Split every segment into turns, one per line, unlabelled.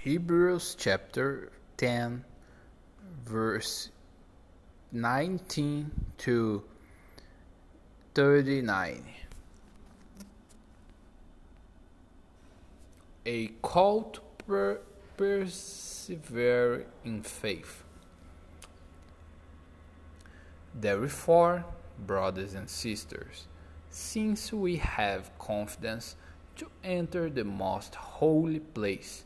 Hebrews chapter 10, verse 19 to 39. A call to per- persevere in faith. Therefore, brothers and sisters, since we have confidence to enter the most holy place,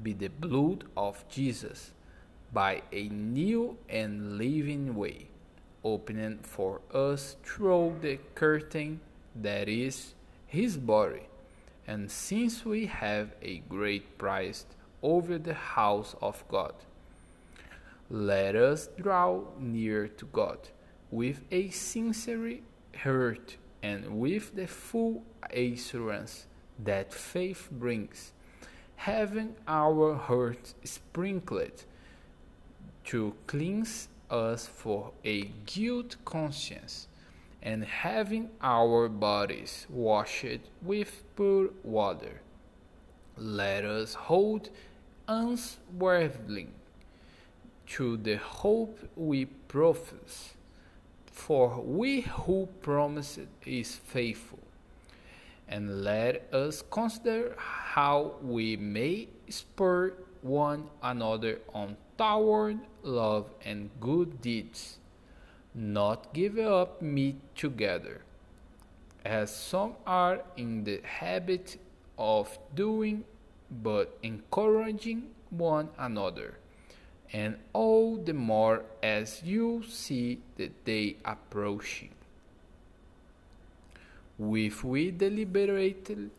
be the blood of Jesus, by a new and living way, opening for us through the curtain that is his body. And since we have a great price over the house of God, let us draw near to God with a sincere heart and with the full assurance that faith brings, having our hearts sprinkled to cleanse us for a guilt conscience, and having our bodies washed with pure water. Let us hold unswervingly to the hope we profess, for we who promised is faithful. And let us consider how we may spur one another on toward love and good deeds, not give up meat together, as some are in the habit of doing, but encouraging one another, and all the more as you see the day approaching. If we deliberately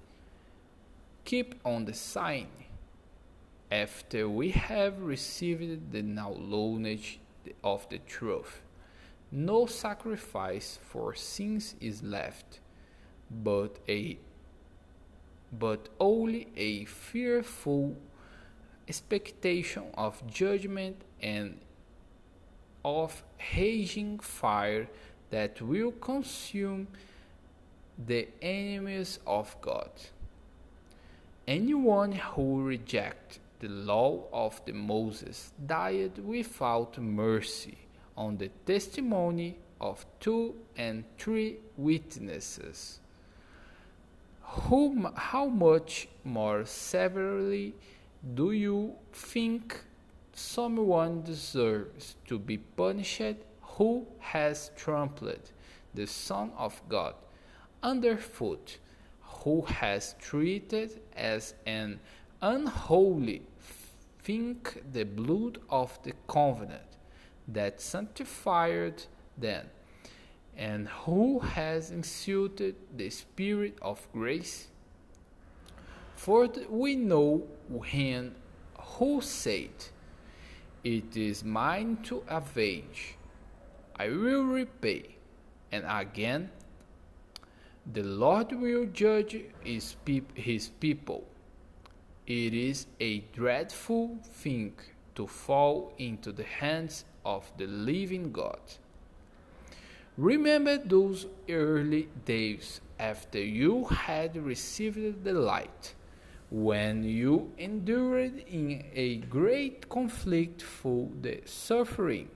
keep on the sign, after we have received the knowledge of the truth. No sacrifice for sins is left, but a but only a fearful expectation of judgment and of raging fire that will consume the enemies of God. Anyone who rejects the law of the Moses died without mercy on the testimony of two and three witnesses. Whom, how much more severely do you think someone deserves to be punished who has trampled the Son of God underfoot, who has treated as an unholy think the blood of the covenant that sanctified them, and who has insulted the Spirit of grace? For we know him who said, It is mine to avenge, I will repay. And again, the Lord will judge his, peop- his people. It is a dreadful thing to fall into the hands of the living God. Remember those early days after you had received the light, when you endured in a great conflict for the suffering.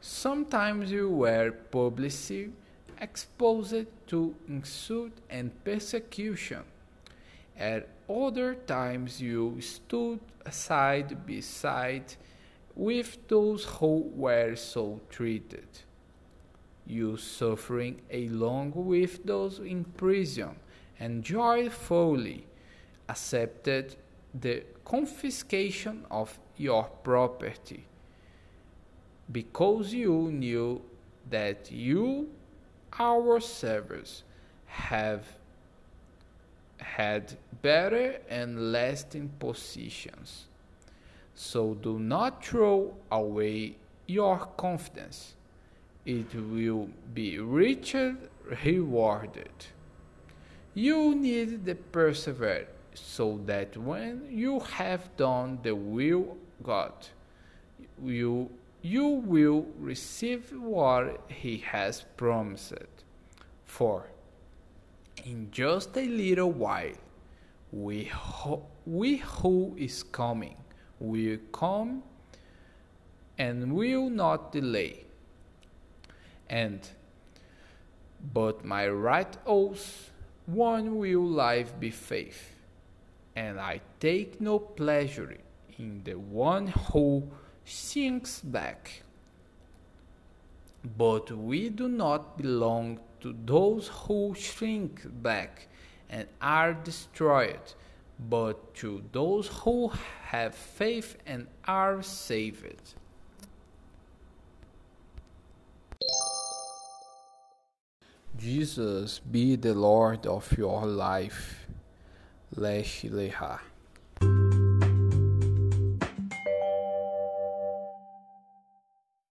Sometimes you were publicly exposed to insult and persecution at other times you stood side by side with those who were so treated. You suffering along with those in prison and joyfully accepted the confiscation of your property because you knew that you, our servants, have had better and lasting positions. So do not throw away your confidence. It will be richly rewarded. You need to persevere so that when you have done the will God, you, you will receive what He has promised. For in just a little while We, ho- we who is coming will come and will not delay. And but my right oath, one will life be faith, and I take no pleasure in the one who sinks back. But we do not belong to those who shrink back and are destroyed, but to those who have faith and are saved. Jesus be the Lord of your life. Lesh Leha.